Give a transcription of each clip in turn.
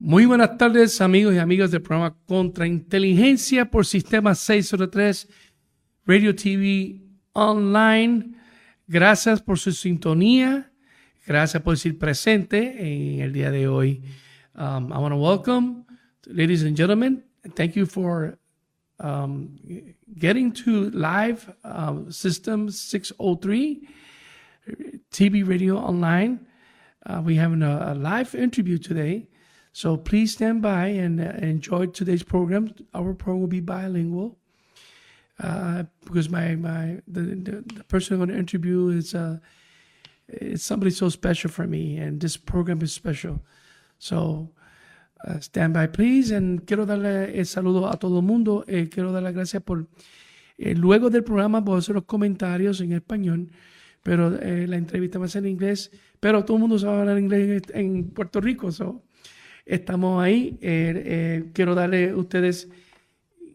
Muy buenas tardes, amigos y amigas del programa Contra Inteligencia por Sistema 603 Radio TV Online. Gracias por su sintonía. Gracias por ser presente en el día de hoy. Um, I want to welcome, ladies and gentlemen, thank you for um, getting to live um, System 603 TV Radio Online. Uh, we have a, a live interview today. So please stand by and uh, enjoy today's program. Our program will be bilingual uh, because my my the, the, the, person I'm going to interview is uh, it's somebody so special for me, and this program is special. So uh, stand by, please. And quiero darle el saludo a todo el mundo. Eh, quiero dar las gracias por eh, luego del programa puedo hacer los comentarios en español, pero eh, la entrevista va a ser en inglés. Pero todo el mundo sabe hablar inglés en Puerto Rico, so estamos ahí. Eh, eh, quiero darle a ustedes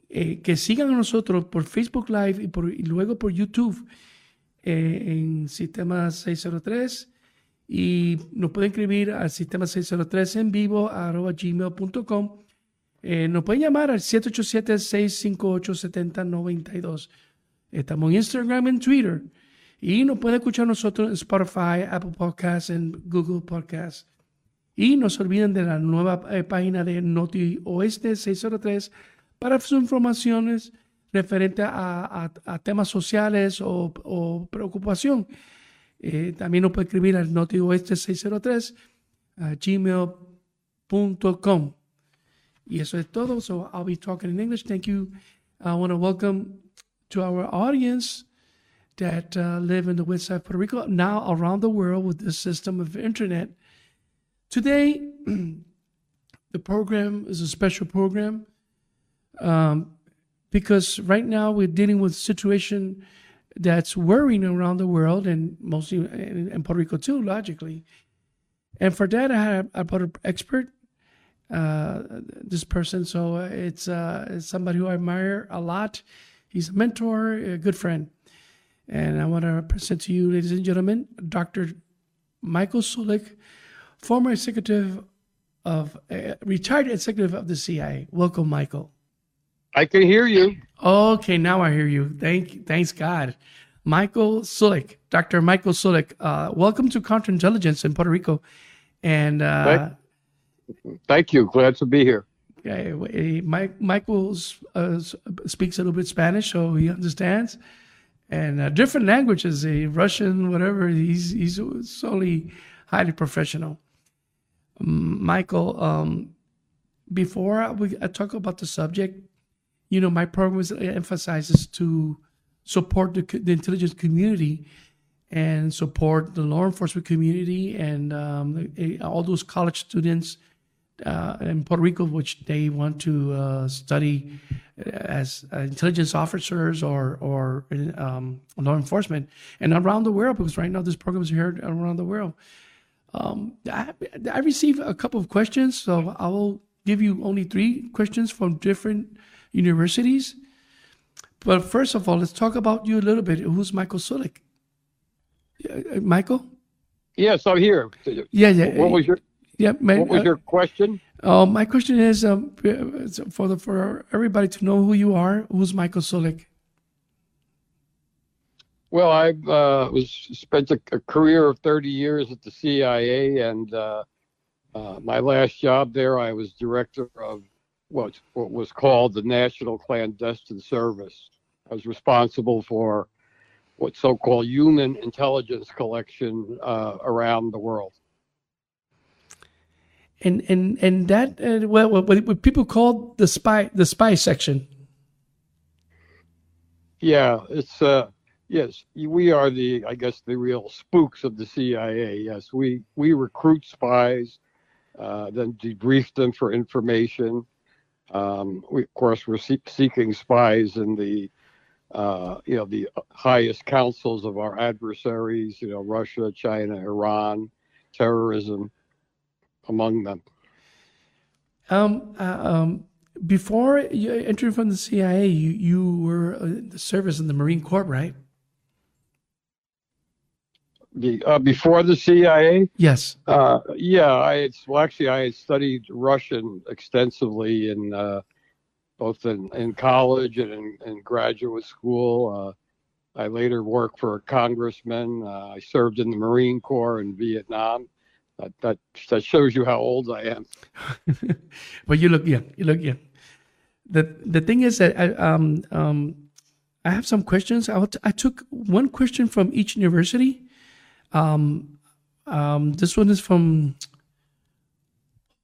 eh, que sigan a nosotros por Facebook Live y, por, y luego por YouTube en Sistema 603 y nos pueden escribir al Sistema 603 en vivo arroba gmail.com. nos pueden llamar al 787-658-7092. Estamos en Instagram, en Twitter. Y nos pueden escuchar nosotros en Spotify, Apple Podcasts, en Google Podcasts. Y no se olviden de la nueva eh, página de Noti Oeste 603 para sus informaciones referentes a, temas sociales o, preocupación. Eh, también nos puede escribir al Noti Oeste 603 a gmail.com. Y eso es todo. So I'll be talking in English. Thank you. I want to welcome to our audience that uh, live in the west side of Puerto Rico, now around the world with this system of internet. Today, the program is a special program um, because right now we're dealing with a situation that's worrying around the world and mostly in, Puerto Rico too, logically. And for that, I have I brought an expert, uh, this person. So it's, uh, somebody who I admire a lot. He's a mentor, a good friend. And I want to present to you, ladies and gentlemen, Dr. Michael Sulick former executive of uh, retired executive of the CIA. Welcome, Michael. I can hear you. Okay, now I hear you. Thank, thanks God. Michael Sulick, Dr. Michael Sulick, uh, welcome to Counterintelligence in Puerto Rico. And uh, thank, thank, you. Glad to be here. Okay, Mike, Michael uh, speaks a little bit Spanish, so he understands, and uh, different languages, Russian, whatever. He's he's solely highly professional. Michael, um, before we I talk about the subject, you know, my program emphasizes to support the, the intelligence community and support the law enforcement community and um, all those college students uh, in Puerto Rico, which they want to uh, study as uh, intelligence officers or or um, law enforcement, and around the world, because right now this program is here around the world. Um, I, I received a couple of questions, so I will give you only three questions from different universities. But first of all, let's talk about you a little bit. Who's Michael Sulick? Uh, Michael? Yes, I'm here. Yeah, yeah. What was your yeah? My, what was uh, your question? Uh, my question is um, for the for everybody to know who you are. Who's Michael Sulick? Well, I uh, was spent a, a, career of 30 years at the CIA, and uh, uh, my last job there, I was director of what what was called the National Clandestine Service. I was responsible for what so-called human intelligence collection uh, around the world. And and and that uh, well, what, what people call the spy the spy section. Yeah, it's uh Yes, we are the, I guess, the real spooks of the CIA. Yes, we we recruit spies, uh, then debrief them for information. Um, we, of course, we're see- seeking spies in the, uh, you know, the highest councils of our adversaries. You know, Russia, China, Iran, terrorism, among them. Um, uh, um, before you from the CIA, you you were uh, in the service in the Marine Corps, right? The, uh, before the CIA? Yes. Uh, yeah, I had, well, actually, I had studied Russian extensively in uh, both in, in college and in, in graduate school. Uh, I later worked for a congressman. Uh, I served in the Marine Corps in Vietnam. That, that, that shows you how old I am. but you look young. You look young. The the thing is that I um um I have some questions. I, I took one question from each university. Um, um, this one is from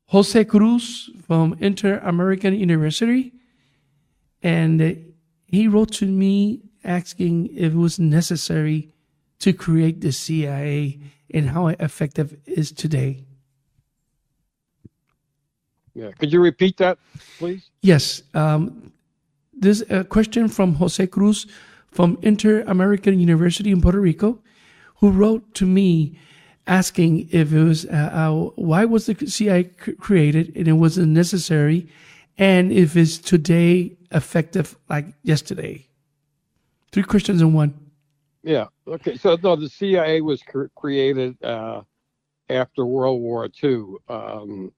Jose Cruz from Inter American University. And he wrote to me asking if it was necessary to create the CIA and how effective it is today. Yeah, could you repeat that, please? Yes. Um, this a question from Jose Cruz from Inter American University in Puerto Rico, who wrote to me asking if it was uh, uh, why was the CIA created and it wasn't necessary, and if it's today effective like yesterday. Three questions in one. Yeah. Okay. So no, the CIA was cr- created uh, after World War II, um,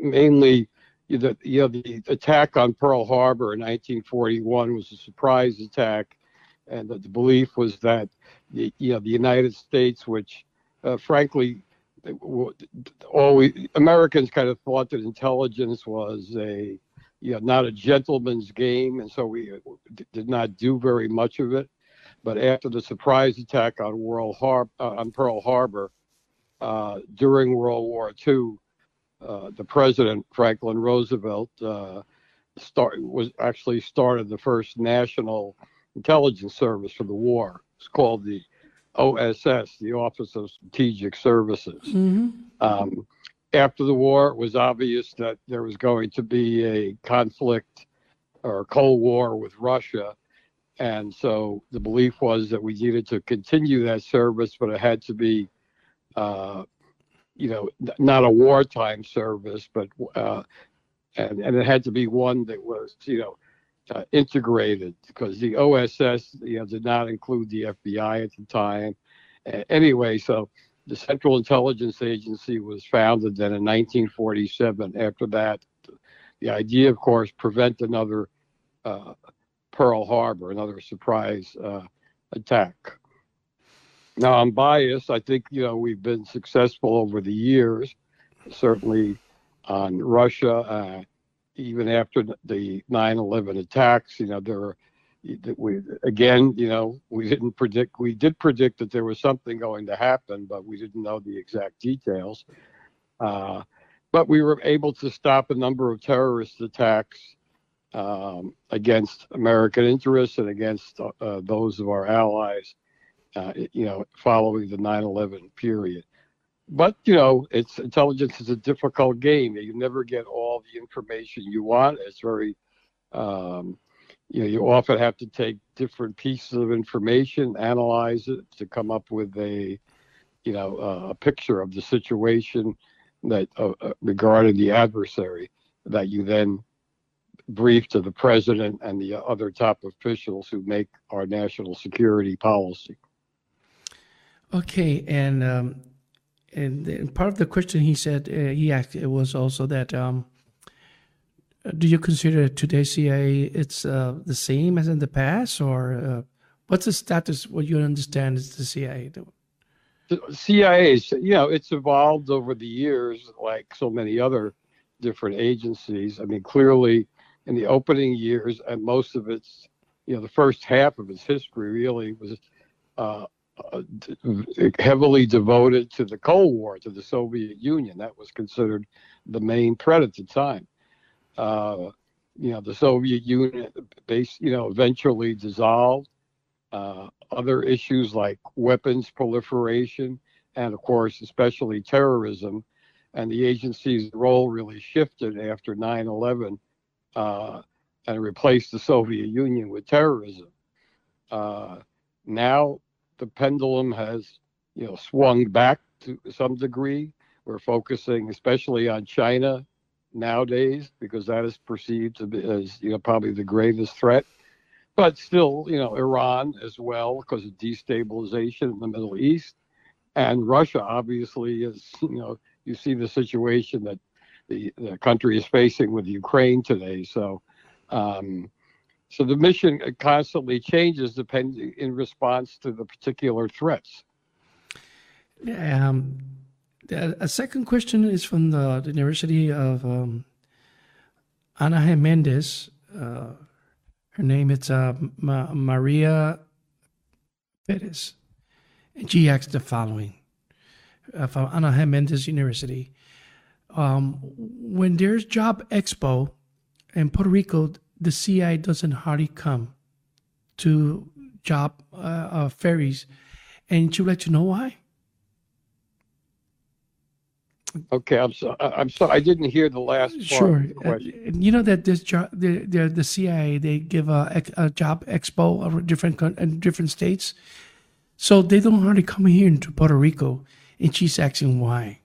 mainly the you know the attack on Pearl Harbor in 1941 was a surprise attack, and the, the belief was that the you know the United States, which uh, frankly always Americans kind of thought that intelligence was a you know not a gentleman's game, and so we did not do very much of it. But after the surprise attack on World Har- uh, on Pearl Harbor uh, during World War II, uh, the president Franklin Roosevelt uh, start was actually started the first national intelligence service for the war. It's called the OSS, the Office of Strategic Services. Mm-hmm. Um, after the war, it was obvious that there was going to be a conflict or Cold War with Russia. And so the belief was that we needed to continue that service, but it had to be uh, you know, not a wartime service, but uh, and and it had to be one that was, you know, uh, integrated because the OSS, you know, did not include the FBI at the time. Uh, anyway, so the Central Intelligence Agency was founded then in 1947. After that, the idea, of course, prevent another uh, Pearl Harbor, another surprise uh, attack. Now, I'm biased. I think, you know, we've been successful over the years, certainly on Russia, uh, even after the 9 11 attacks. You know, there were, we, again, you know, we didn't predict, we did predict that there was something going to happen, but we didn't know the exact details. Uh, but we were able to stop a number of terrorist attacks um, against American interests and against uh, those of our allies uh, you know, following the 9/11 period. But you know, it's intelligence is a difficult game. You never get all the information you want. It's very, um, you know, you often have to take different pieces of information, analyze it to come up with a, you know, uh, a picture of the situation that uh, uh regarding the adversary that you then brief to the president and the other top officials who make our national security policy. Okay, and um, and, part of the question he said uh, he asked it was also that um, do you consider today's CIA it's uh, the same as in the past, or uh, what's the status? What you understand is the CIA? The CIA, you know, it's evolved over the years, like so many other different agencies. I mean, clearly, in the opening years, and most of its, you know, the first half of its history really was uh, heavily devoted to the Cold War, to the Soviet Union. That was considered the main threat at the time. Uh, you know, the Soviet Union, base, you know, eventually dissolved. Uh, other issues like weapons proliferation, and of course, especially terrorism, and the agency's role really shifted after 9/11 uh, and replaced the Soviet Union with terrorism. Uh, now the pendulum has, you know, swung back to some degree. We're focusing especially on China nowadays because that is perceived to be as, you know, probably the greatest threat. But still, you know, Iran as well because of destabilization in the Middle East and Russia obviously is, you know, you see the situation that the, the country is facing with Ukraine today. So, um, so the mission constantly changes depending in response to the particular threats. Um, a second question is from the, the University of um, Jimenez. Uh, her name is uh, Ma- Maria Perez. And she asked the following uh, from Ana G. Mendez University. Um, when there's Job Expo in Puerto Rico, the CIA doesn't hardly come to job uh, uh, ferries. And she would like to know why. Okay, I'm sorry. I'm sorry. I didn't hear the last part Sure. of the Uh, you know that this job, the, the the CIA, they give a, a job expo of different in different states, so they don't hardly come here into Puerto Rico. And she's asking why.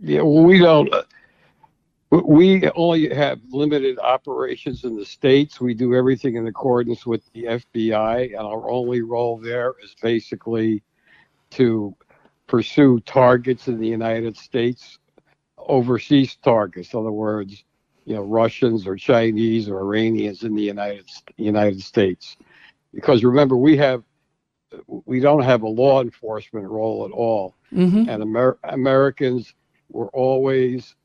Yeah, well, we don't. We only have limited operations in the states. We do everything in accordance with the FBI, and our only role there is basically to pursue targets in the United States, overseas targets. In other words, you know, Russians or Chinese or Iranians in the United United States. Because remember, we have we don't have a law enforcement role at all Mm-hmm. and Amer- Americans were always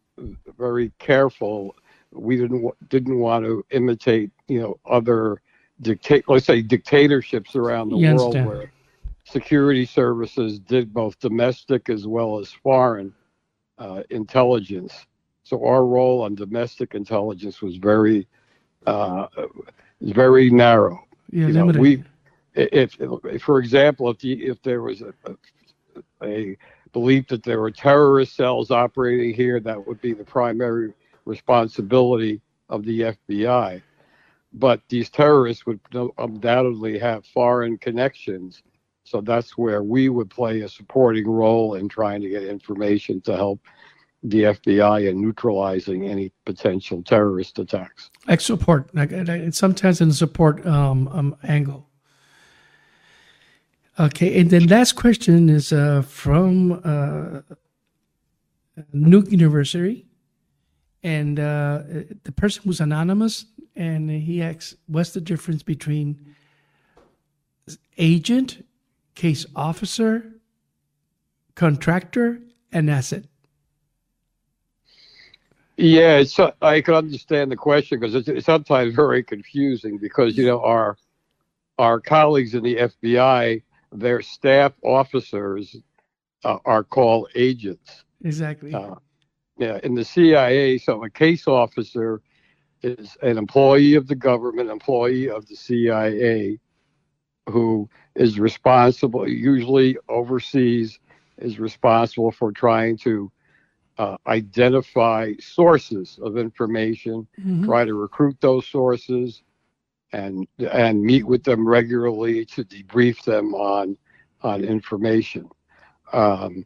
very careful. We didn't didn't want to imitate, you know, other dictate, let's say dictatorships around the world where security services did both domestic as well as foreign uh, intelligence. So our role on domestic intelligence was very, uh, very narrow Yeah, you know, limited. we, if, if, for example, if the, if there was a, a belief that there were terrorist cells operating here, that would be the primary responsibility of the FBI. But these terrorists would undoubtedly have foreign connections. So that's where we would play a supporting role in trying to get information to help the FBI in neutralizing any potential terrorist attacks. like support, sometimes in support um, um, angle. Okay, and then last question is uh, from uh, Nuke University, and uh, the person was anonymous, and he asks, "What's the difference between agent, case officer, contractor, and asset?" Yeah, it's, I can understand the question because it's, it's sometimes very confusing because you know our our colleagues in the FBI, their staff officers uh, are called agents. Exactly. Uh, yeah, in the CIA, so a case officer is an employee of the government, employee of the CIA, who is responsible, usually overseas, is responsible for trying to uh, identify sources of information, Mhm. try to recruit those sources, and and meet with them regularly to debrief them on on information. Um,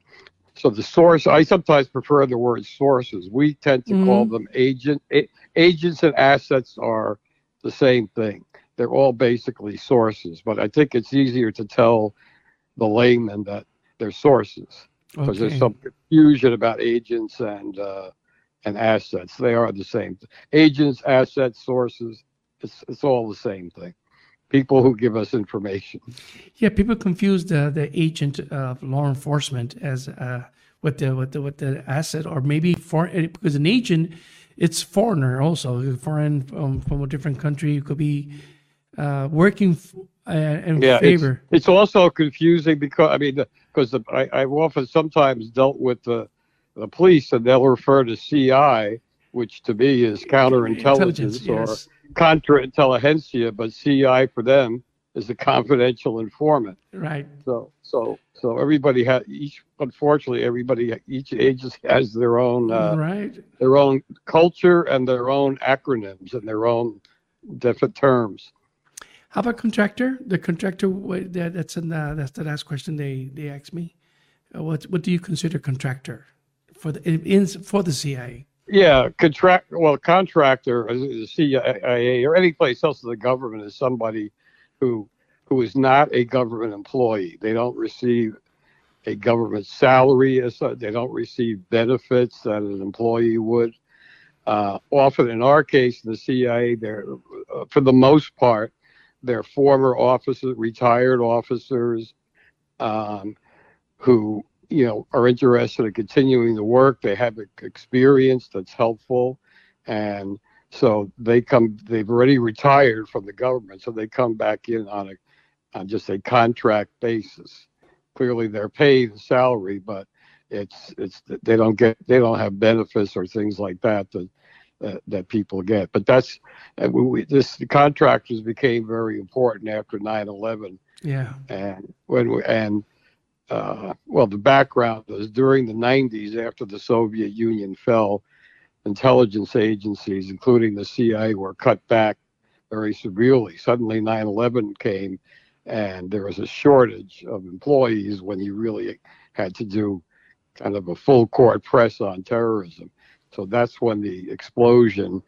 so the source, I sometimes prefer the word sources. We tend to call them agent a, agents and assets are the same thing. They're all basically sources, but I think it's easier to tell the layman that they're sources because Okay. there's some confusion about agents and uh, and assets. They are the same. Agents, assets, sources. It's it's all the same thing. People who give us information. Yeah, people confuse the the agent of law enforcement as uh, with the with the with the asset, or maybe foreign because an agent, it's foreigner also foreign from, from a different country. It could be uh, working f- uh, in Yeah, it's, favor. it's also confusing because I mean because I I've often sometimes dealt with the the police and they'll refer to CI, which to me is counterintelligence or yes. Counterintelligentsia, but CI for them is a confidential informant. right. So so so everybody has each. Unfortunately, everybody each agency has their own uh, right. their own culture and their own acronyms and their own different terms. How about contractor? The contractor that's in the, that's the last question they they asked me. Uh, what what do you consider contractor for the in, in for the CIA? Yeah, contract. Well, contractor, the CIA or any place else in the government is somebody who who is not a government employee. They don't receive a government salary as. They don't receive benefits that an employee would. Uh, often, in our case, the CIA, they're uh, for the most part, they're former officers, retired officers, um, who you know are interested in continuing the work. They have experience that's helpful, and so they come. They've already retired from the government, so they come back in on a on just a contract basis. Clearly, they're paid a salary, but it's it's they don't get they don't have benefits or things like that that that, that people get. But that's we, this the contractors became very important after 9/11. Yeah, and when we, and uh, well, the background was during the 90s after the Soviet Union fell, intelligence agencies, including the CIA, were cut back very severely. Suddenly 9 11 came, and there was a shortage of employees when you really had to do kind of a full court press on terrorism. So that's when the explosion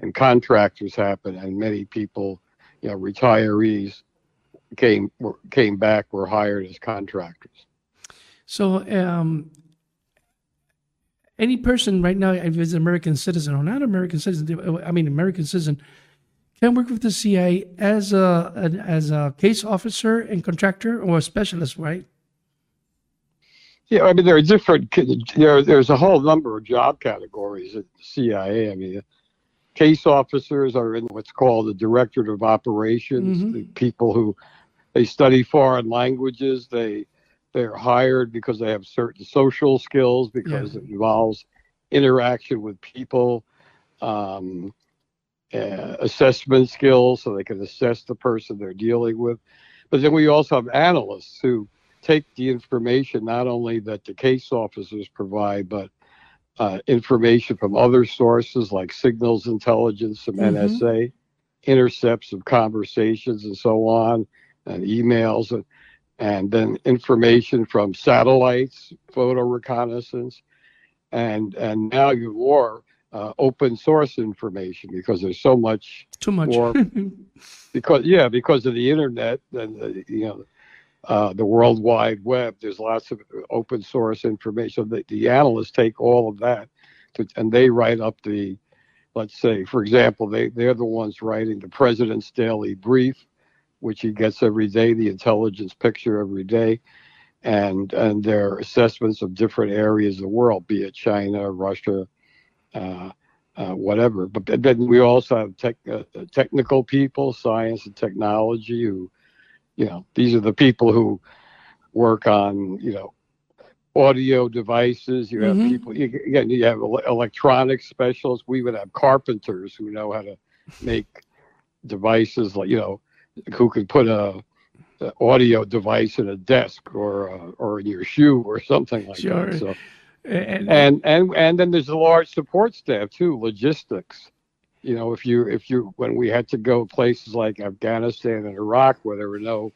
and contractors happened, and many people, you know, retirees came came back were hired as contractors. So, um, any person right now, if it's an American citizen or not American citizen, I mean American citizen, can work with the CIA as a an, as a case officer and contractor or a specialist, right? Yeah, I mean there are different. There, there's a whole number of job categories at the CIA. I mean, case officers are in what's called the directorate of operations. Mm-hmm. The people who they study foreign languages. They they're hired because they have certain social skills because yeah. it involves interaction with people, um, uh, assessment skills, so they can assess the person they're dealing with. But then we also have analysts who take the information not only that the case officers provide, but uh, information from other sources like signals intelligence, some mm-hmm. NSA, intercepts of conversations, and so on, and emails, and, and then information from satellites, photo reconnaissance, and and now you more uh, open source information because there's so much too much more because yeah because of the internet and uh, you know uh, the World Wide Web. There's lots of open source information. The, the analysts take all of that to, and they write up the, let's say, for example, they, they're the ones writing the president's daily brief, which he gets every day, the intelligence picture every day, and, and their assessments of different areas of the world, be it China, Russia, uh, uh, whatever. But then we also have tech, uh, technical people, science and technology, who you know, these are the people who work on, you know, audio devices. You have mm-hmm. people, you, again, you have electronic specialists. We would have carpenters who know how to make devices like, you know, who could put a, a audio device in a desk or uh, or in your shoe or something like sure. that. So, and, and and and then there's a large support staff too, logistics you know, if you if you when we had to go places like Afghanistan and Iraq where there were no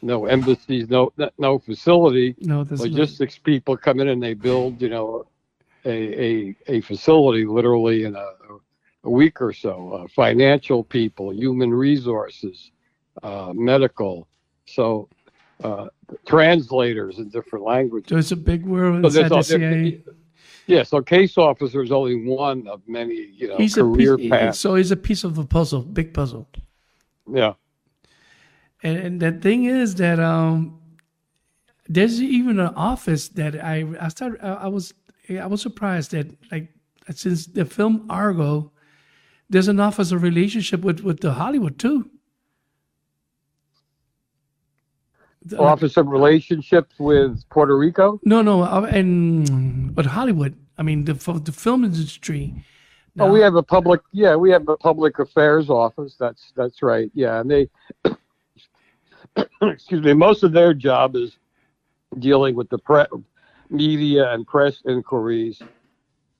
no embassies, no no facility, no logistics people come in and they build, you know, a a, a facility literally in a, a week or so. Uh, financial people, human resources, uh, medical, so uh, translators in different languages. So it's a big world inside so the CIA. Yeah, so case officer is only one of many, you know, he's career piece, paths. So he's a piece of the puzzle, big puzzle. Yeah. And, and the thing is that um, there's even an office that I I started I was I was surprised that like since the film Argo, there's an office of relationship with with the Hollywood too. office of relationships with Puerto Rico? No, no, uh, and but Hollywood. I mean, the the film industry. Now, oh, we have a public. Yeah, we have a public affairs office. That's that's right. Yeah, and they. excuse me. Most of their job is dealing with the pre- media and press inquiries.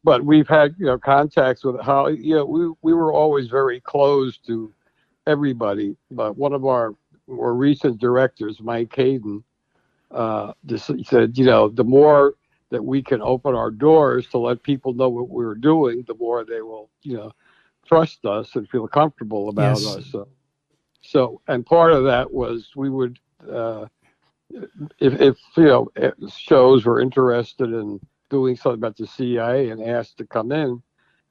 But we've had you know contacts with how you know we we were always very close to everybody. But one of our more recent directors, Mike Hayden, uh, just said, you know, the more that we can open our doors to let people know what we're doing, the more they will, you know, trust us and feel comfortable about yes. us. So, So, and part of that was we would, uh, if, if you know shows were interested in doing something about the CIA and asked to come in,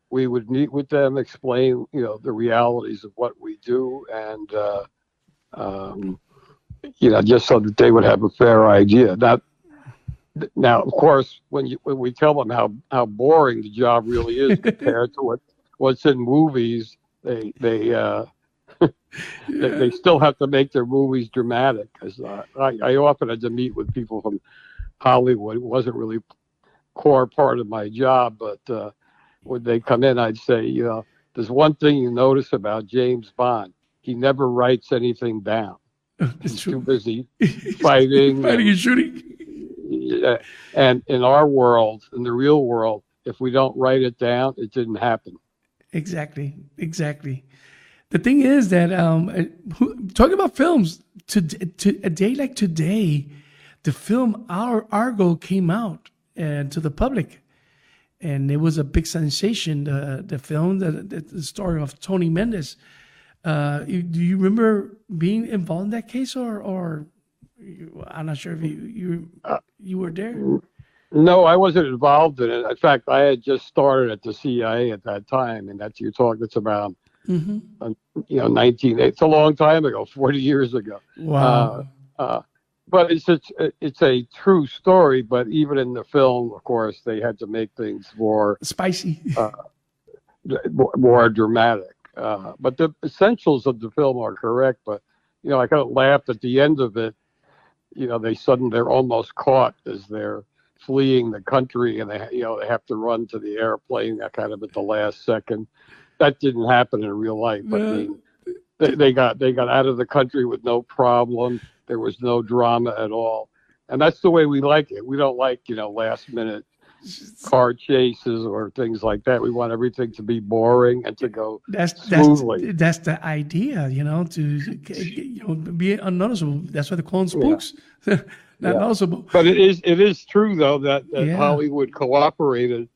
we would meet with them, explain you know the realities of what we do, and uh, um, you know just so that they would have a fair idea. Now, now of course, when you when we tell them how how boring the job really is compared to what what's in movies, they they uh, they, they, still have to make their movies dramatic. Because uh, I, I often had to meet with people from Hollywood. It wasn't really core part of my job, but uh, when they come in, I'd say, you know, there's one thing you notice about James Bond: he never writes anything down. He's too busy fighting, fighting and shooting. Yeah, and in our world, in the real world, if we don't write it down, it didn't happen. Exactly, exactly. The thing is that um, uh, talking about films to, to a day like today, the film Our Argo came out and to the public, and it was a big sensation. The the film, the, the story of Tony Mendez. Uh, do you remember being involved in that case, or or I'm not sure if you you uh, you were there. No, I wasn't involved in it. In fact, I had just started at the CIA at that time, and that's you talk. That's about mm-hmm. uh, you know 19. It's a long time ago, 40 years ago. Wow. Uh, uh, but it's it's it's a true story. But even in the film, of course, they had to make things more spicy, uh, more, more, dramatic. Uh, but the essentials of the film are correct. But you know, I kind of laughed at the end of it. You know, they suddenly they're almost caught as they're fleeing the country and they you know they have to run to the airplane kind of at the last second. That didn't happen in real life. I mean, they, they got they got out of the country with no problem. There was no drama at all, and that's the way we like it. We don't like you know last minute car chases or things like that. We want everything to be boring and to go that's, smoothly. That's, that's the idea, you know, to you know be unnoticeable. That's why they call them spooks. Yeah. Not yeah. noticeable. But it is it is true though that, that yeah. Hollywood cooperated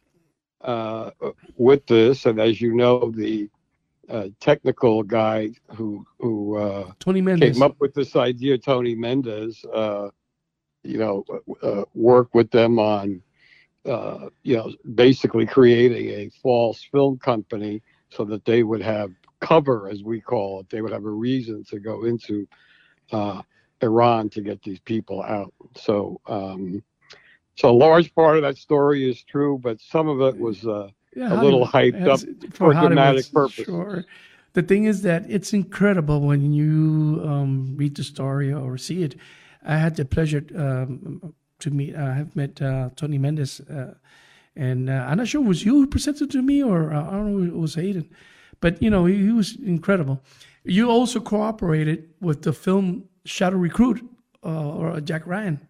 uh, with this, and as you know, the uh, technical guy who who uh, Tony Mendez came up with this idea, Tony Mendez, uh, you know, uh, worked with them on uh, you know, basically creating a false film company so that they would have cover, as we call it. They would have a reason to go into uh, Iran to get these people out. So, um, so a large part of that story is true, but some of it was uh, yeah, a little hyped up for, for dramatic purpose. Sure. The thing is that it's incredible when you um, read the story or see it. I had the pleasure um, to meet. I have met uh, Tony Mendez, uh, and uh, I'm not sure it was you who presented to me or uh, I don't know it was Hayden, but you know he, he, was incredible. You also cooperated with the film Shadow Recruit uh, or Jack Ryan.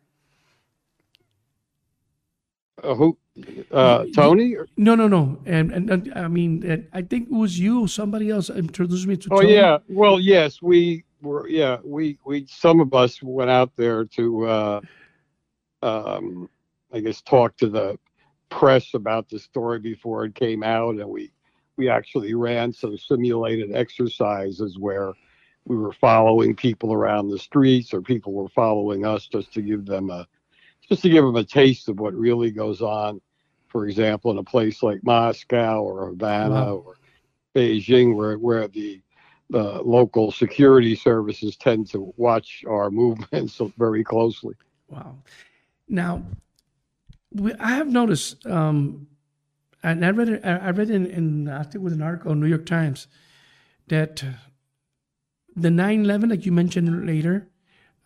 Uh. Tony? No, no, no. And, and, and I mean, I think it was you, somebody else introduced me to. Oh Tony. yeah. Well, yes, we were. Yeah, we we some of us went out there to uh, um, I guess, talk to the press about the story before it came out, and we we actually ran some simulated exercises where we were following people around the streets, or people were following us, just to give them a just to give them a taste of what really goes on. For example, in a place like Moscow or Havana wow. or Beijing, where where the the local security services tend to watch our movements very closely. Wow. Now, we, I have noticed, um, and I read I read in, in, I think it was an article in New York Times, that the 9/11, like you mentioned later,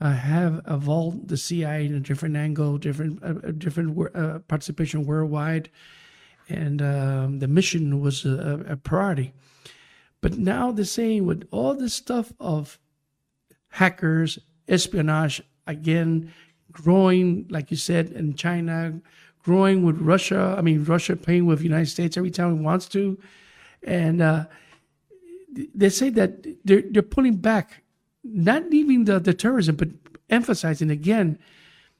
uh, have evolved the CIA in a different angle, different, uh, different uh, participation worldwide, and um, the mission was a, a priority. But now they're saying with all this stuff of hackers, espionage, again, growing, like you said, in China, growing with Russia. I mean, Russia playing with the United States every time it wants to. And uh, they say that they're, they're pulling back, not leaving the, the terrorism, but emphasizing again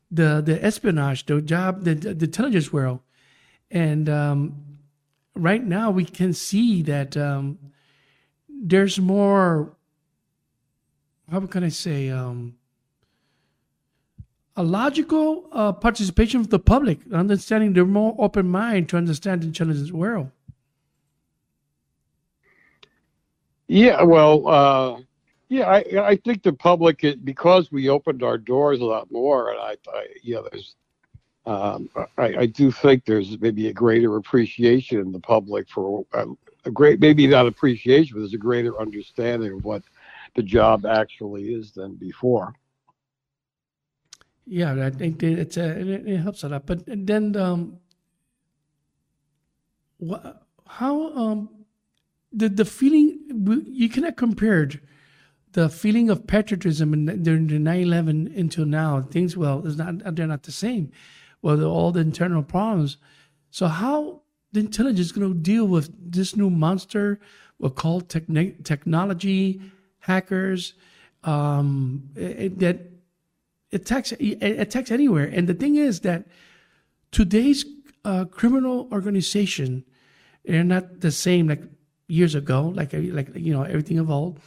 the, the espionage, the job, the, the intelligence world. And um, right now we can see that um, there's more how can I say um, a logical uh, participation of the public, understanding their more open mind to understand the intelligence world. Yeah, well, uh, yeah, I I think the public because we opened our doors a lot more, and I, I you know, there's um, I, I, do think there's maybe a greater appreciation in the public for a, a, great, maybe not appreciation, but there's a greater understanding of what the job actually is than before. Yeah, I think it's a, it, it helps a lot. But then, um, what, how um, the the feeling you cannot compare the feeling of patriotism in, during the 9/11 until now. Things well, is not they're not the same well, all the internal problems. So how the intelligence going to deal with this new monster we'll call techn- technology hackers um, it, that attacks it attacks anywhere. And the thing is that today's uh, criminal organization they're not the same like years ago. Like like you know everything evolved.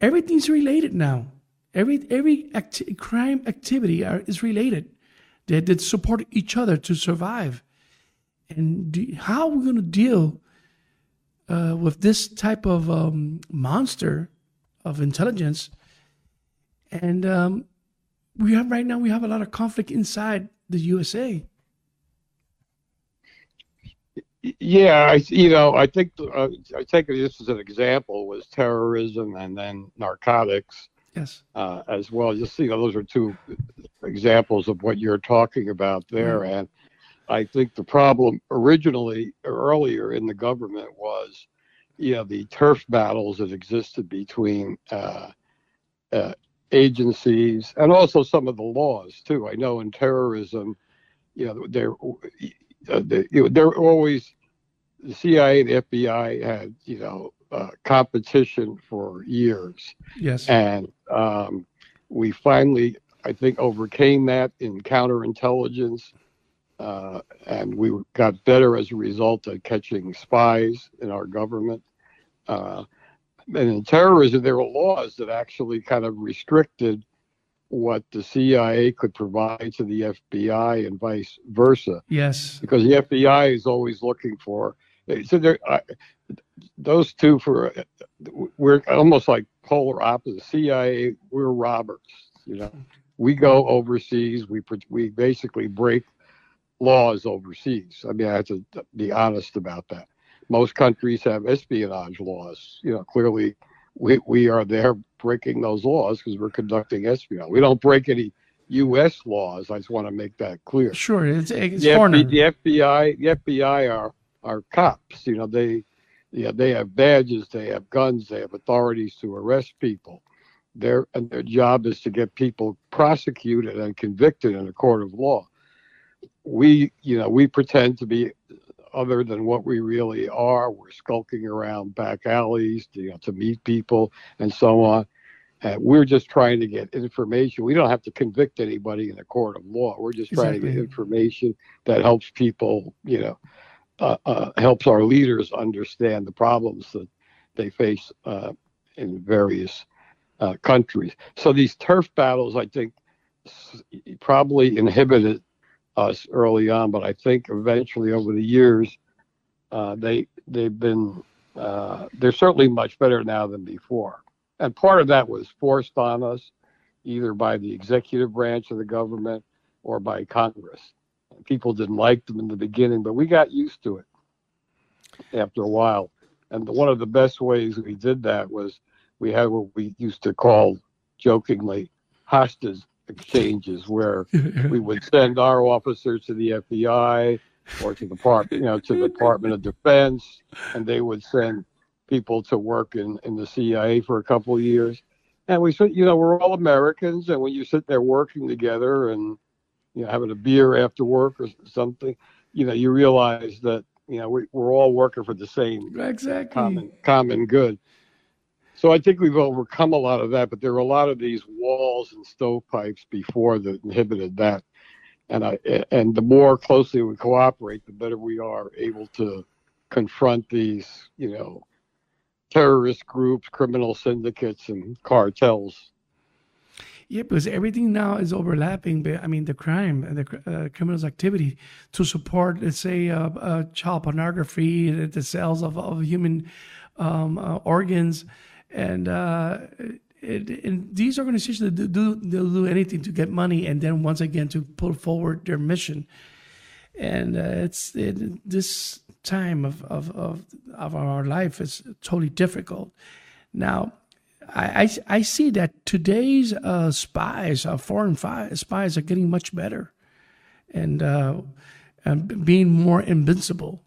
Everything's related now. Every every acti- crime activity are, is related. They did support each other to survive. And do, how are we going to deal uh, with this type of um, monster of intelligence? And um, we have right now we have a lot of conflict inside the USA. Yeah, I, you know, I think uh, I take this as an example was terrorism and then narcotics Yes. Uh, as well. Just see, you know, those are two examples of what you're talking about there. Mm-hmm. And I think the problem originally, earlier in the government, was, you know, the turf battles that existed between uh, uh, agencies and also some of the laws too. I know in terrorism, you know, they're uh, they, they're always the CIA and FBI had, you know, uh, competition for years. Yes. And um, we finally, I think, overcame that in counterintelligence. Uh, and we got better as a result of catching spies in our government. Uh, and in terrorism, there were laws that actually kind of restricted what the CIA could provide to the FBI and vice versa. Yes. Because the FBI is always looking for. So there, I, those two for we're almost like polar opposites. CIA, we're robbers. You know, we go overseas. We we basically break laws overseas. I mean, I have to be honest about that. Most countries have espionage laws. You know, clearly we we are there breaking those laws because we're conducting espionage. We don't break any U.S. laws. I just want to make that clear. Sure, it's, it's the, FBI, the FBI, the FBI are are cops. You know, they yeah, they have badges, they have guns, they have authorities to arrest people. Their and their job is to get people prosecuted and convicted in a court of law. We, you know, we pretend to be other than what we really are. We're skulking around back alleys, to, you know, to meet people and so on. And we're just trying to get information. We don't have to convict anybody in a court of law. We're just trying to get information that helps people, you know, uh, uh, helps our leaders understand the problems that they face uh, in various uh, countries. So these turf battles, I think, probably inhibited us early on, but I think eventually over the years, they they've been they're certainly much better now than before. And part of that was forced on us, either by the executive branch of the government or by Congress people didn't like them in the beginning, but we got used to it after a while. And the, one of the best ways we did that was we had what we used to call jokingly hostage exchanges, where we would send our officers to the FBI or to the part, you know, to the Department of Defense, and they would send people to work in, in the CIA for a couple of years. And we said, you know, we're all Americans, and when you sit there working together and you know, having a beer after work or something, you know, you realize that, you know, we, we're all working for the same exactly common, common good. So I think we've overcome a lot of that, but there are a lot of these walls and stovepipes before that inhibited that. And I and the more closely we cooperate, the better we are able to confront these, you know, terrorist groups, criminal syndicates, and cartels Yeah, because everything now is overlapping. But I mean, the crime and the uh, criminals' activity to support, let's say, uh, uh, child pornography, the sales of, of human um, uh, organs, and, uh, it, and these organizations do, do they'll do anything to get money, and then once again to pull forward their mission. And uh, it's it, this time of, of, of, of our life is totally difficult. Now, I, I, I see that today's uh, spies, uh, foreign fi- spies, are getting much better and, uh, and being more invincible.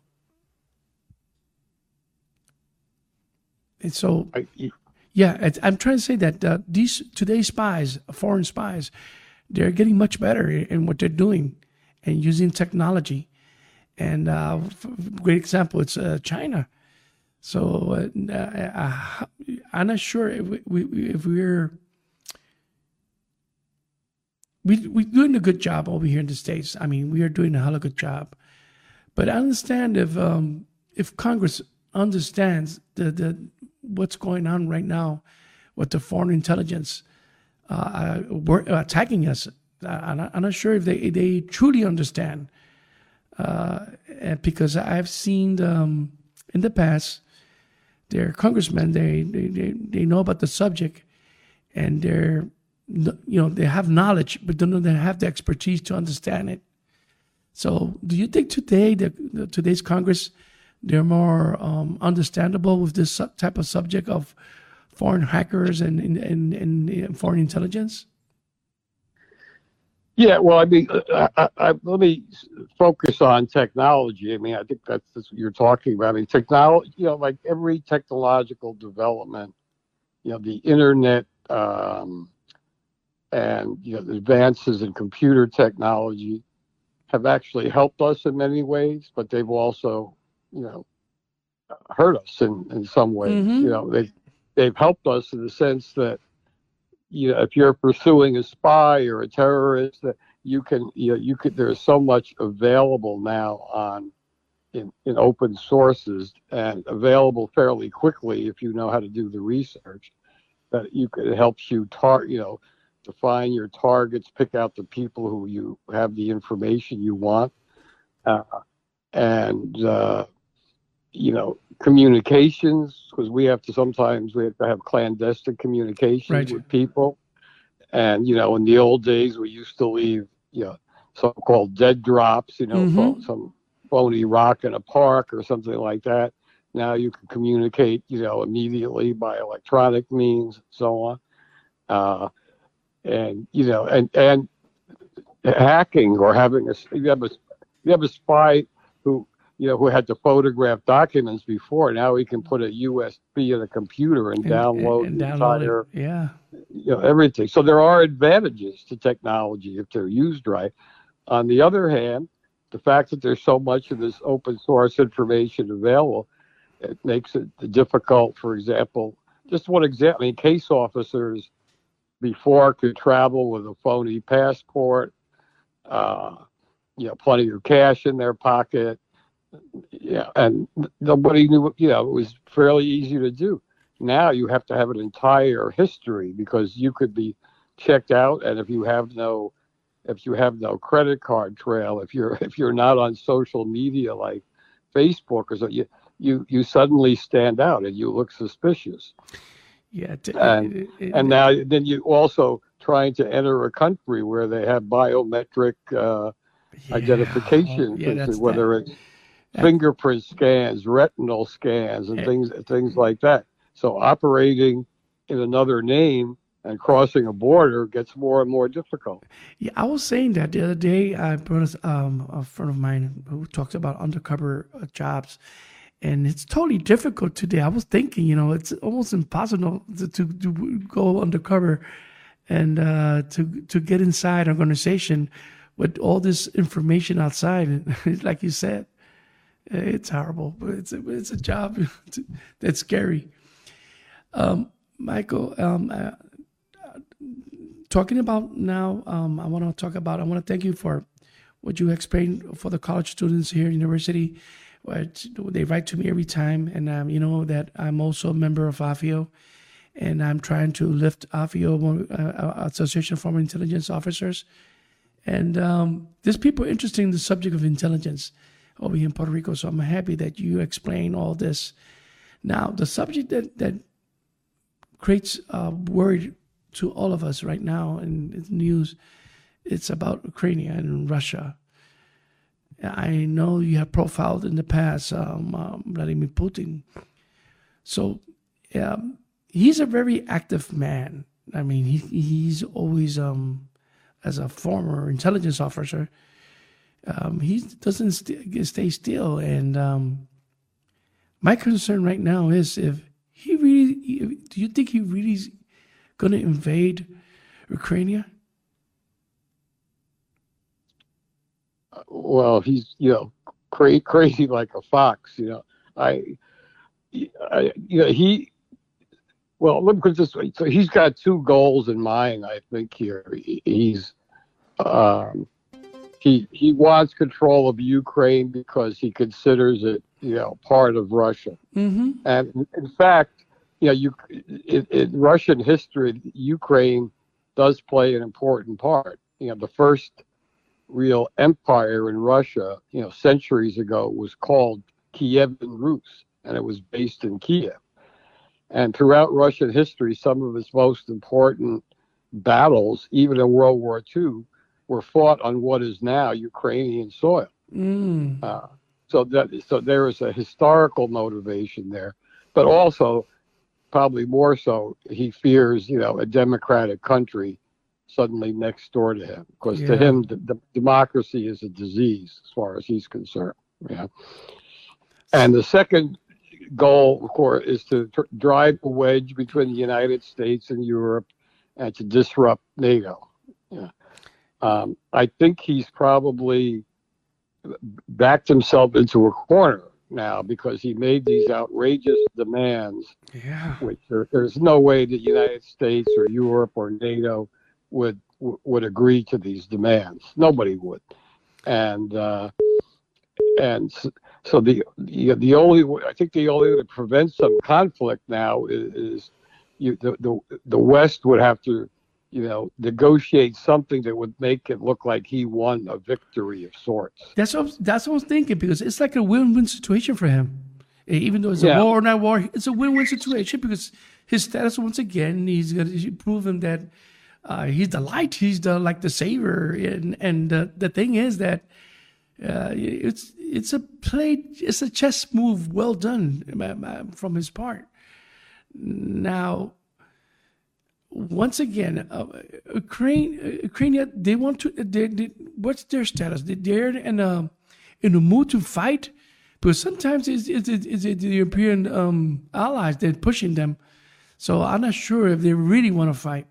And so, yeah, I'm trying to say that uh, these today's spies, foreign spies, they're getting much better in what they're doing and using technology. And uh, great example, it's uh, China. So uh, uh, I'm not sure if we, if we're we we're doing a good job over here in the states. I mean, we are doing a hell of a good job. But I understand if um, if Congress understands the, the what's going on right now with the foreign intelligence uh, uh attacking us. I'm not, I'm not, sure if they they truly understand, uh, because I've seen um, in the past they're congressmen. They, they, they, they know about the subject and they're, you know, they have knowledge, but don't they have the expertise to understand it. So do you think today, that today's Congress, they're more um, understandable with this type of subject of foreign hackers and, and, and, and foreign intelligence? Yeah, well, I mean, uh, I, I, let me focus on technology. I mean, I think that's, that's what you're talking about. I mean, technology, you know, like every technological development, you know, the internet um, and, you know, the advances in computer technology have actually helped us in many ways, but they've also, you know, hurt us in, in some ways. Mm-hmm. You know, they, they've helped us in the sense that, you know, if you're pursuing a spy or a terrorist, you can, you know, you could. There's so much available now on in, in open sources and available fairly quickly if you know how to do the research. That you could it helps you tar, you know, define your targets, pick out the people who you have the information you want, uh, and uh, you know communications because we have to sometimes we have to have clandestine communications right. with people and you know in the old days we used to leave you know so-called dead drops you know mm-hmm. some phony rock in a park or something like that now you can communicate you know immediately by electronic means and so on uh, and you know and and hacking or having a you have a you have a spy you know, who had to photograph documents before. Now he can put a USB in a computer and, and download and, and download entire, it. yeah, you know, everything. So there are advantages to technology if they're used right. On the other hand, the fact that there's so much of this open source information available, it makes it difficult. For example, just one example: I mean, case officers before could travel with a phony passport, uh, you know, plenty of cash in their pocket yeah, and nobody knew. You know, it was fairly easy to do. Now you have to have an entire history because you could be checked out, and if you have no, if you have no credit card trail, if you're if you're not on social media like Facebook or so, you you you suddenly stand out and you look suspicious. Yeah, and it, it, and now then you also trying to enter a country where they have biometric uh, yeah, identification, yeah, whether that. it's fingerprint scans, retinal scans, and things things like that. So operating in another name and crossing a border gets more and more difficult. Yeah, I was saying that the other day. I brought um, a friend of mine who talks about undercover uh, jobs, and it's totally difficult today. I was thinking, you know, it's almost impossible to, to, to go undercover and uh, to to get inside an organization with all this information outside. like you said, it's horrible, but it's a, it's a job that's scary. Um, Michael, um, uh, talking about now, um, I want to talk about. I want to thank you for what you explained for the college students here at university. They write to me every time, and um, you know that I'm also a member of AFIO, and I'm trying to lift AFIO, uh, Association of Former Intelligence Officers. And um, there's people interested in the subject of intelligence over here in Puerto Rico. So I'm happy that you explain all this. Now, the subject that, that creates uh, worry to all of us right now in the news, it's about Ukraine and Russia. I know you have profiled in the past um, um, Vladimir Putin. So um, he's a very active man. I mean, he, he's always, um, as a former intelligence officer, um, he doesn't st- stay still. And um, my concern right now is if he really, do you think he really is going to invade Ukraine? Well, he's you know cra- crazy like a fox. You know, I, I you know he. Well, let me put this way. So he's got two goals in mind. I think here he's um, he he wants control of Ukraine because he considers it you know part of Russia. Mm-hmm. And in fact, you know, you in, in Russian history, Ukraine does play an important part. You know, the first real empire in Russia, you know, centuries ago was called Kievan Rus, and it was based in Kiev. And throughout Russian history, some of its most important battles, even in World War II, were fought on what is now Ukrainian soil. Mm. Uh, so that so there is a historical motivation there, but also, probably more so, he fears you know a democratic country suddenly next door to him because yeah. to him the, the democracy is a disease as far as he's concerned. Yeah. And the second goal, of course, is to tr- drive a wedge between the United States and Europe and to disrupt NATO. Yeah. Um, I think he's probably backed himself into a corner now because he made these outrageous demands. Yeah. Which there, there's no way the United States or Europe or NATO would would agree to these demands. Nobody would, and uh, and so the, the the only I think the only way to prevent some conflict now is, is you the, the the West would have to you know, negotiate something that would make it look like he won a victory of sorts. That's what, that's what I was thinking because it's like a win-win situation for him. Even though it's yeah. a war or not war, it's a win-win situation because his status once again, he's going to prove him that uh, he's the light, he's the like the savior, and and the, the thing is that uh, it's it's a play, it's a chess move well done uh, from his part. Now once again, uh, Ukraine, Ukraine, they want to. They, they, what's their status? They're in a in a mood to fight, but sometimes it's it's, it's, the European um, allies that pushing them. So I'm not sure if they really want to fight.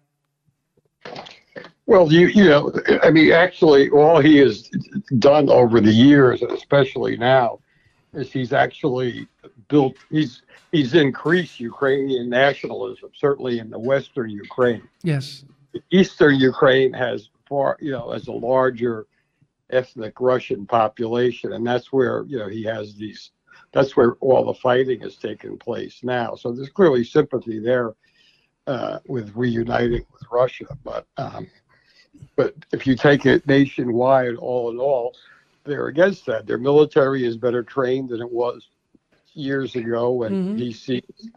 Well, you you know, I mean, actually, all he has done over the years, especially now, is he's actually built. He's he's increased Ukrainian nationalism, certainly in the Western Ukraine. Yes. Eastern Ukraine has far, you know, has a larger ethnic Russian population, and that's where you know he has these. That's where all the fighting has taken place now. So there's clearly sympathy there uh, with reuniting with Russia, but um, but if you take it nationwide, all in all, they're against that. Their military is better trained than it was years ago when mm-hmm. he seized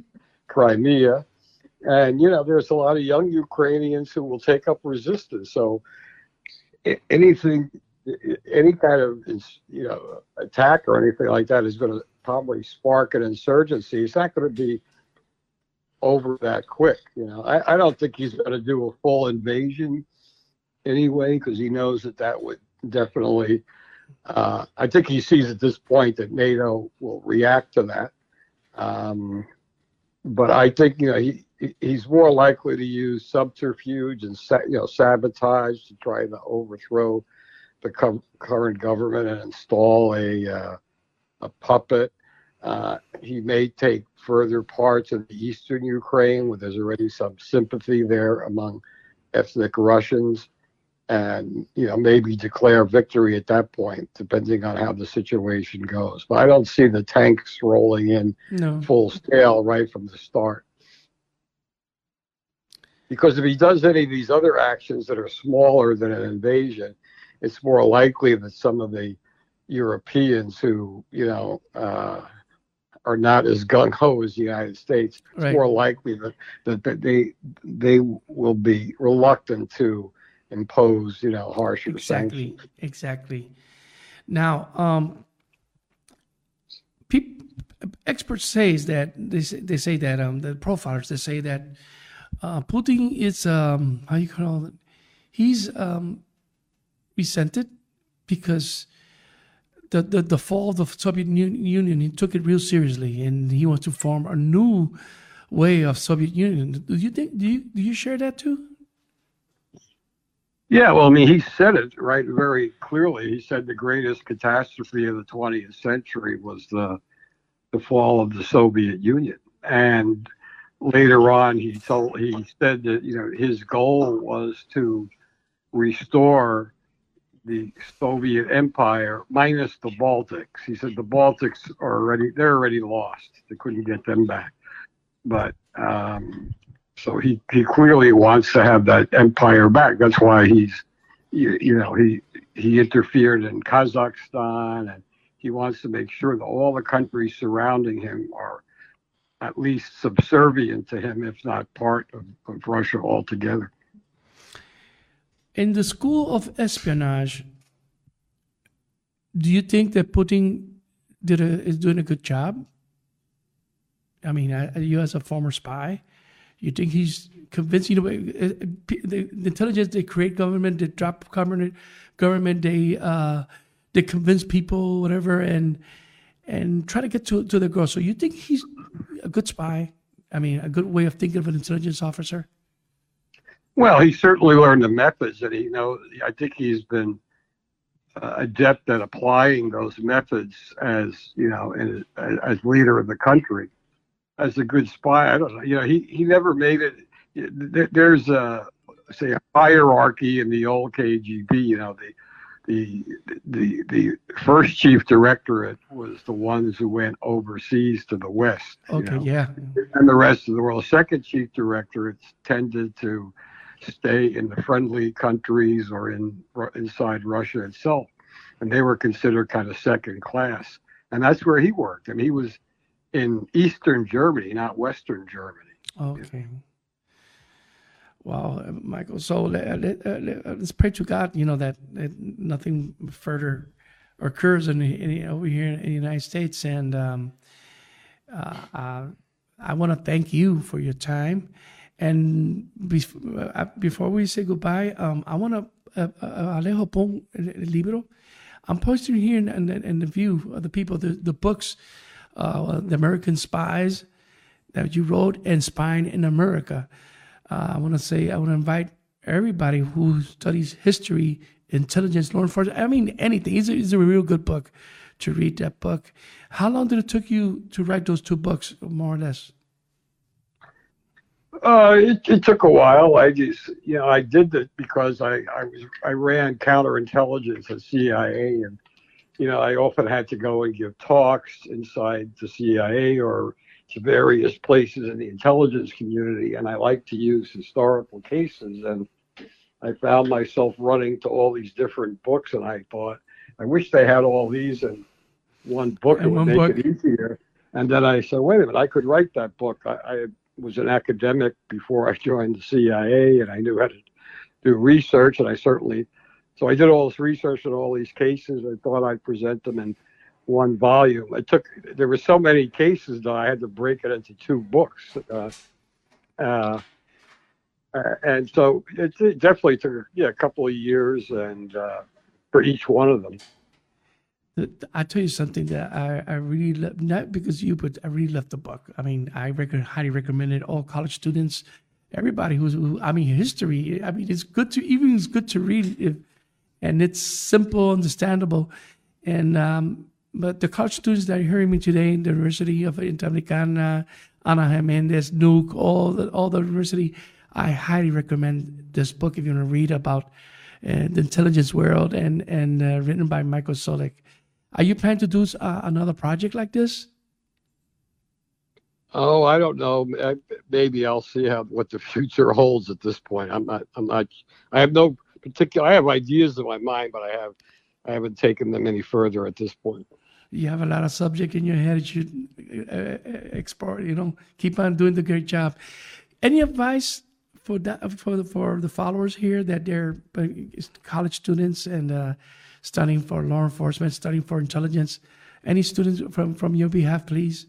Crimea. And, you know, there's a lot of young Ukrainians who will take up resistance. So anything, any kind of, you know, attack or anything like that is going to probably spark an insurgency. It's not going to be over that quick. You know, I, I don't think he's going to do a full invasion anyway, because he knows that that would definitely uh, I think he sees at this point that NATO will react to that. Um, but I think you know he he's more likely to use subterfuge and you know sabotage to try to overthrow the co- current government and install a uh, a puppet. Uh, he may take further parts of the eastern Ukraine, where there's already some sympathy there among ethnic Russians and you know maybe declare victory at that point, depending on how the situation goes. But I don't see the tanks rolling in no. full scale right from the start. because if he does any of these other actions that are smaller than an invasion, it's more likely that some of the Europeans who, you know, uh, are not as gung ho as the United States, it's Right. more likely that, that, that they they will be reluctant to impose, you know, harsher Exactly, sanctions. exactly. Now, um, peop, experts says that they say, they say that um, the profilers they say that uh, Putin is um, how you call it? He's um, resented because the, the the fall of the Soviet Union he took it real seriously and he wants to form a new way of Soviet Union. Do you think? Do you do you share that too? Yeah, well, I mean, he said it right very clearly. He said the greatest catastrophe of the 20th century was the the fall of the Soviet Union, and later on, he told he said that you know his goal was to restore the Soviet Empire minus the Baltics. He said the Baltics are already they're already lost. They couldn't get them back, but um, so he, he clearly wants to have that empire back. That's why he's, you, you know, he he interfered in Kazakhstan, and he wants to make sure that all the countries surrounding him are at least subservient to him, if not part of, of Russia altogether. In the school of espionage, do you think that Putin did a, is doing a good job? I mean, uh, you as a former spy, you think he's convincing? You know, uh, uh, the, the intelligence they create government, they drop government, government, they uh, they convince people, whatever, and and try to get to to the girl. So you think he's a good spy? I mean, a good way of thinking of an intelligence officer. Well, he certainly learned the methods, and he you know I think he's been uh, adept at applying those methods as you know in, as leader of the country, as a good spy. I don't know, you know, he he never made it. There's a say a hierarchy in the old KGB. You know, the the the the first chief directorate was the ones who went overseas to the west. you Okay, know yeah, and the rest of the world. Second chief directorates tended to stay in the friendly countries or in inside Russia itself, and they were considered kind of second class. And that's where he worked. I mean, he was in Eastern Germany, not Western Germany. Okay. Wow, uh, Michael. So let, uh, let- uh, let's pray to God, you know, that, that nothing further occurs in, in, over here in the United States. And um, uh, uh, I want to thank you for your time. And bef- uh, before we say goodbye, um, I want to, uh, uh, Alejo pon libro. I'm posting here in, in, in the view of the people, the, the books, uh, The American Spies, that you wrote and Spying in America. Uh, I want to say, I want to invite everybody who studies history, intelligence, law enforcement. I mean, anything. It's a, it's a real good book to read that book. How long did it took you to write those two books, more or less? Uh, it, it took a while. I just, you know, I did it because I, I was, I ran counterintelligence at CIA, and you know, I often had to go and give talks inside the CIA or to various places in the intelligence community, and I like to use historical cases. And I found myself running to all these different books, and I thought, I wish they had all these in one book. It would make book. it easier. And then I said, wait a minute, I could write that book. I, I was an academic before I joined the CIA, and I knew how to do research, and I certainly. So I did all this research on all these cases. I thought I'd present them in one volume. It took there were so many cases that I had to break it into two books. Uh, uh, and so it, it definitely took yeah a couple of years and uh, for each one of them. The- the- I tell you something that I, I really love, not because you, but I really love the book. I mean, I rec- highly recommend it. All college students, everybody who's, who, I mean, history. I mean, it's good to even it's good to read, if, and it's simple, understandable, and um, but the college students that are hearing me today, in the University of Interamericana, Ana G. Mendez, Nuke, all the all the university, I highly recommend this book if you want to read about uh, the intelligence world and and uh, written by Michael Sulick. Are you planning to do uh, another project like this? Oh, I don't know. Maybe I'll see how what the future holds at this point. I'm not. I'm not. I have no particular. I have ideas in my mind, but I have. I haven't taken them any further at this point. You have a lot of subject in your head. You should uh, uh, explore. You know, keep on doing the great job. Any advice for that for the, for the followers here that they're uh, college students and uh, studying for law enforcement, studying for intelligence? Any students from from your behalf, please.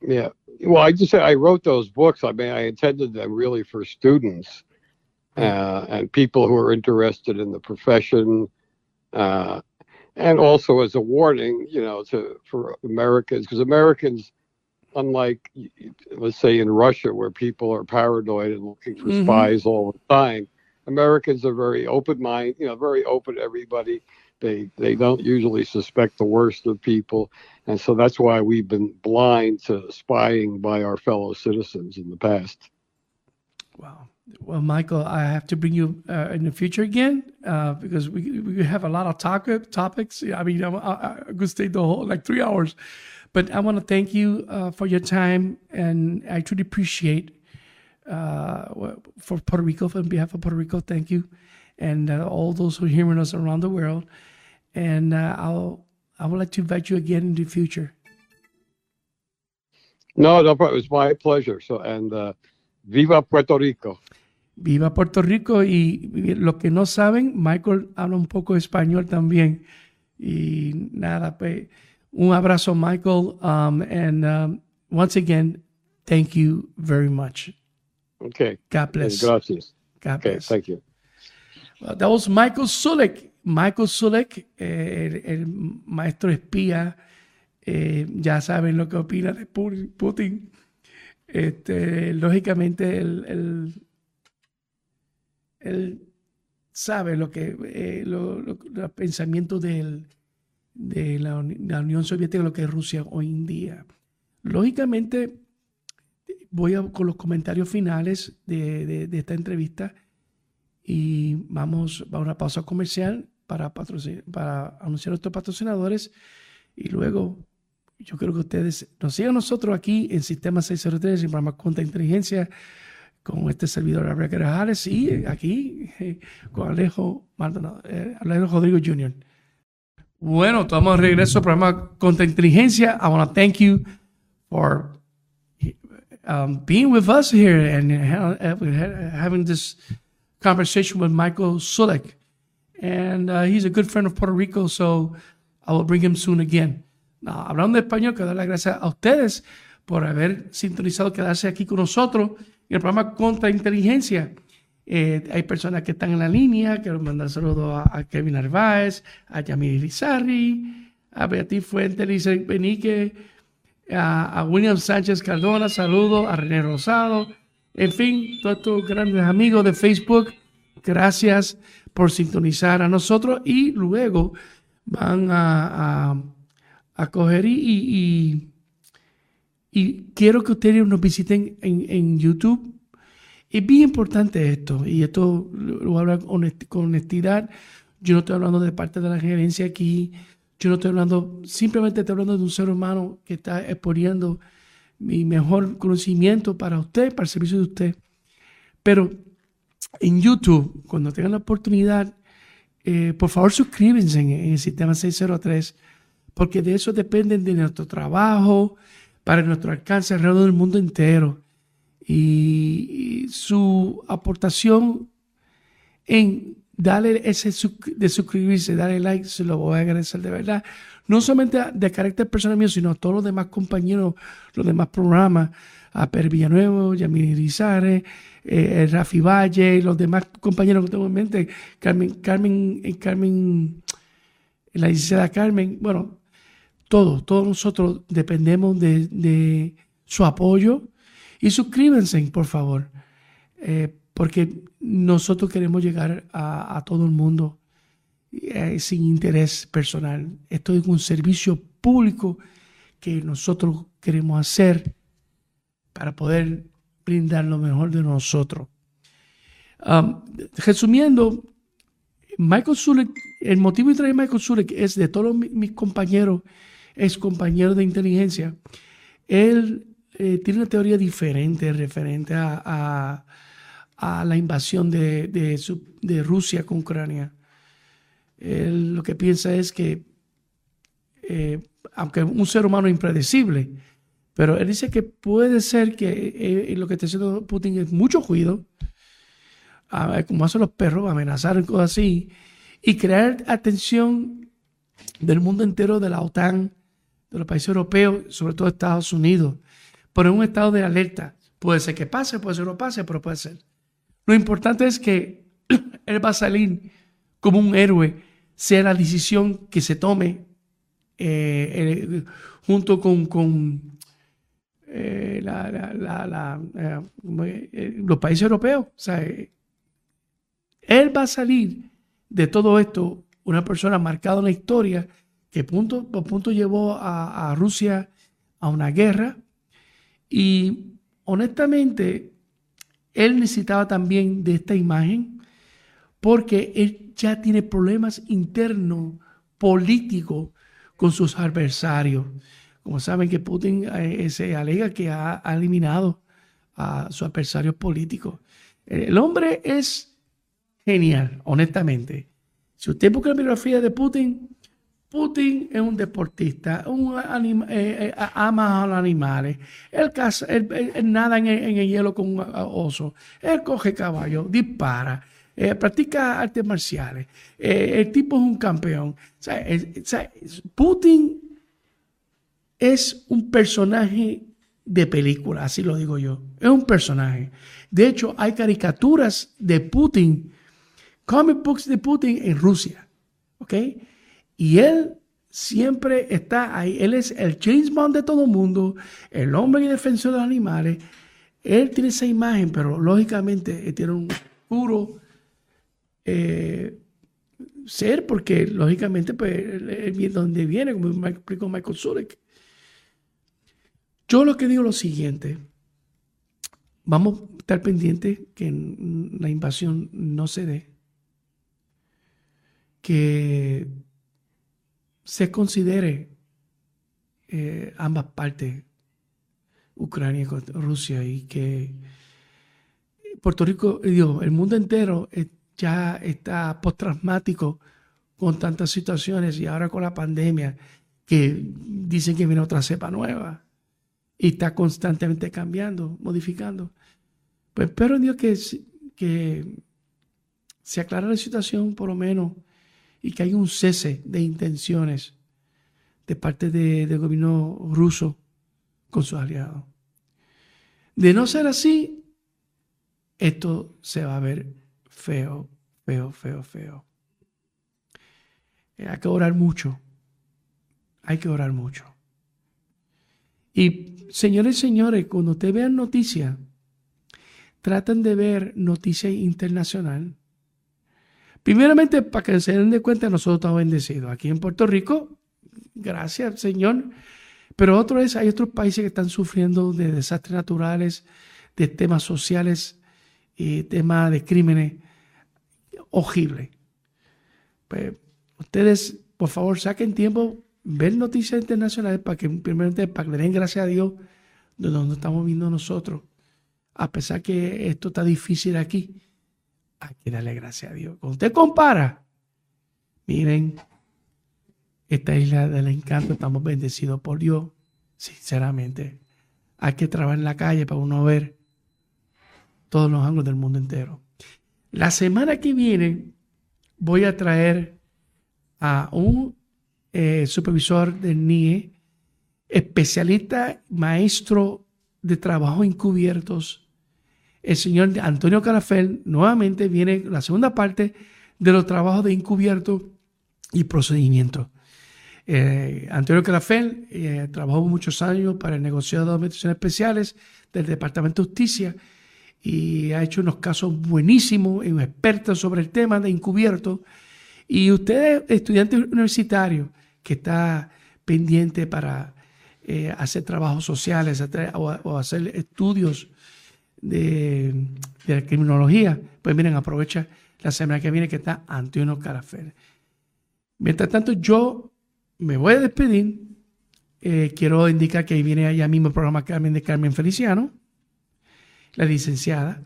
Yeah. Well, I just I wrote those books. I mean, I intended them really for students uh, and people who are interested in the profession, uh, and also as a warning, you know, to for Americans because Americans, unlike let's say in Russia where people are paranoid and looking for mm-hmm. spies all the time, Americans are very open minded, you know, very open to everybody. They they don't usually suspect the worst of people, and so that's why we've been blind to spying by our fellow citizens in the past. Wow. Well, Michael, I have to bring you uh, in the future again uh, because we we have a lot of talk topics. I mean, I'm, I, I could stay the whole like three hours, but I want to thank you uh, for your time, and I truly appreciate uh, for Puerto Rico, on behalf of Puerto Rico, thank you, and uh, all those who are hearing us around the world and uh, I'll I would like to invite you again in the future. No, no, it was my pleasure. So and viva Puerto Rico. Viva Puerto Rico y, y los que no saben, Michael habla un poco español también. Y nada, pues, un abrazo, Michael. Um, and um, once again, thank you very much. Okay. God bless. Gracias. God okay, bless. thank you. Well, that was Michael Sulik. Michael Sulek, eh, el, maestro espía, eh, ya saben lo que opina de Putin. Este, lógicamente, él, sabe lo que eh, los pensamientos de la, Unión Soviética, lo que es Rusia hoy en día. Lógicamente, voy con los comentarios finales de, de, esta entrevista y vamos a una pausa comercial para, para anunciar a nuestros patrocinadores y luego yo creo que ustedes nos sigan nosotros aquí en Sistema 603 en programa Contra Inteligencia con este servidor Gabriel Grajales y aquí eh, con Alejo eh, Alejo Rodrigo Jr. Bueno, estamos de regreso al programa Contra Inteligencia. I want to thank you for um, being with us here and having this conversation with Michael Sulek. and uh, he's a good friend of Puerto Rico, so I will bring him soon again. Hablando de español, quiero dar las gracias a ustedes por haber sintonizado, quedarse aquí con nosotros en el programa Contra Inteligencia. Eh, hay personas que están en la línea, quiero mandar saludos a, Kevin Narváez, a Yamil Rizarri, a Beatriz Fuentes, Lisa Benique, a, a, William Sánchez Cardona, saludos a René Rosado, en fin, todos estos grandes amigos de Facebook, gracias por sintonizar a nosotros y luego van a, a, coger y, y, quiero que ustedes nos visiten en, en, YouTube. Es bien importante esto y esto lo voy a hablar con honestidad. Yo no estoy hablando de parte de la gerencia aquí. Yo no estoy hablando, simplemente estoy hablando de un ser humano que está exponiendo mi mejor conocimiento para usted, para el servicio de usted. Pero en YouTube, cuando tengan la oportunidad, eh, por favor suscríbanse en, el sistema 603, porque de eso dependen de nuestro trabajo, para nuestro alcance alrededor del mundo entero. Y, su aportación en darle ese de suscribirse, darle like, se lo voy a agradecer de verdad. No solamente de carácter personal mío, sino a todos los demás compañeros, los demás programas, a Per Villanuevo, Yamil Rizare, eh, Rafi Valle, los demás compañeros que tengo en mente, Carmen, Carmen, eh, Carmen, la licenciada Carmen, bueno, todos, todos nosotros dependemos de, su apoyo y suscríbanse, por favor, eh, porque nosotros queremos llegar a, todo el mundo sin interés personal. Esto es un servicio público que nosotros queremos hacer para poder brindar lo mejor de nosotros. Um, resumiendo, Michael Zulek, el motivo de traer Michael Zulek es de todos mis compañeros, ex compañeros de inteligencia, él eh, tiene una teoría diferente referente a, la invasión de, de, Rusia con Ucrania. Él lo que piensa es que, eh, aunque un ser humano impredecible, pero él dice que puede ser que eh, lo que está haciendo Putin es mucho cuidado, como hacen los perros, amenazar cosas así, y crear atención del mundo entero de la OTAN, de los países europeos, sobre todo Estados Unidos, pero un estado de alerta. Puede ser que pase, puede ser que no pase, pero puede ser. Lo importante es que él va a salir como un héroe, sea la decisión que se tome eh, junto con, con eh, eh, los países europeos. O sea, él va a salir de todo esto una persona marcada en la historia que punto por punto llevó a, Rusia a una guerra y honestamente él necesitaba también de esta imagen porque él ya tiene problemas internos políticos con sus adversarios. Como saben que Putin eh, se alega que ha, ha eliminado a sus adversarios políticos. El hombre es genial, honestamente. Si usted busca la biografía de Putin, Putin es un deportista, un eh, eh, ama a los animales, él, nada en el, hielo con un oso, él coge caballo, dispara, eh, practica artes marciales, el tipo es un campeón. Putin es un personaje de película, así lo digo yo, es un personaje. De hecho, hay caricaturas de Putin comic books de Putin en Rusia. ¿Ok? Y él siempre está ahí. Él es el James Bond de todo el mundo, el hombre y defensor de los animales. Él tiene esa imagen, pero lógicamente tiene un puro eh, ser, porque lógicamente, pues, donde viene, como me explicó Michael Zurek. Yo lo que digo es lo siguiente. Vamos a estar pendientes que la invasión no se dé que se considere eh, ambas partes, Ucrania y Rusia, y que Puerto Rico, digo, el mundo entero eh, ya está postraumático con tantas situaciones y ahora con la pandemia que dicen que viene otra cepa nueva y está constantemente cambiando, modificando. Pues espero Dios que, que se aclare la situación por lo menos y que hay un cese de intenciones de parte del gobierno ruso con sus aliados. De no ser así, esto se va a ver feo, feo, feo, feo. Hay que orar mucho. Hay que orar mucho. Y señores y señores, cuando ustedes vean noticias, tratan de ver noticias internacional Primeramente, para que se den de cuenta, nosotros estamos bendecidos. Aquí en Puerto Rico, gracias Señor. Pero otro es, hay otros países que están sufriendo de desastres naturales, de temas sociales, y temas de crímenes horribles. Pues ustedes, por favor, saquen tiempo, ver noticias internacionales para que, primeramente, para que le den gracias a Dios de donde estamos viendo nosotros. A pesar que esto está difícil aquí, hay que darle gracias a Dios. Cuando usted compara, miren, esta isla del encanto, estamos bendecidos por Dios, sinceramente. Hay que trabajar en la calle para uno ver todos los ángulos del mundo entero. La semana que viene voy a traer a un eh, supervisor del NIE, especialista, maestro de trabajo encubiertos el señor Antonio Carafel nuevamente viene la segunda parte de los trabajos de encubierto y procedimiento. Eh, Antonio Carafel eh, trabajó muchos años para el negociado de administraciones especiales del Departamento de Justicia y ha hecho unos casos buenísimos, un experto sobre el tema de encubierto. Y usted, estudiante universitario, que está pendiente para eh, hacer trabajos sociales o hacer estudios de, la criminología, pues miren, aprovecha la semana que viene que está Antonio Carafel. Mientras tanto, yo me voy a despedir eh, quiero indicar que viene allá mismo el programa Carmen de Carmen Feliciano, la licenciada.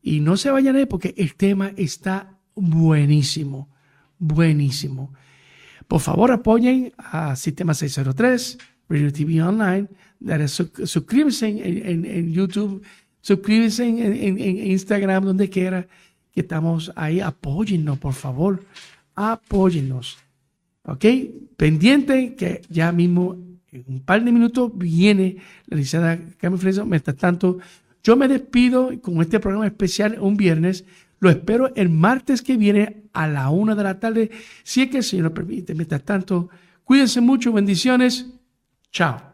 Y no se vayan ahí porque el tema está buenísimo, buenísimo. Por favor, apoyen a Sistema 603, Radio TV Online, suscríbanse en, YouTube, suscríbanse en, Instagram, donde quiera que estamos ahí. Apóyennos, por favor, apóyennos. ¿Ok? Pendiente que ya mismo en un par de minutos viene la licenciada Carmen Fresno. Mientras tanto, yo me despido con este programa especial un viernes. Lo espero el martes que viene a la una de la tarde, si es que el Señor lo permite. Mientras tanto, cuídense mucho, bendiciones. Chao.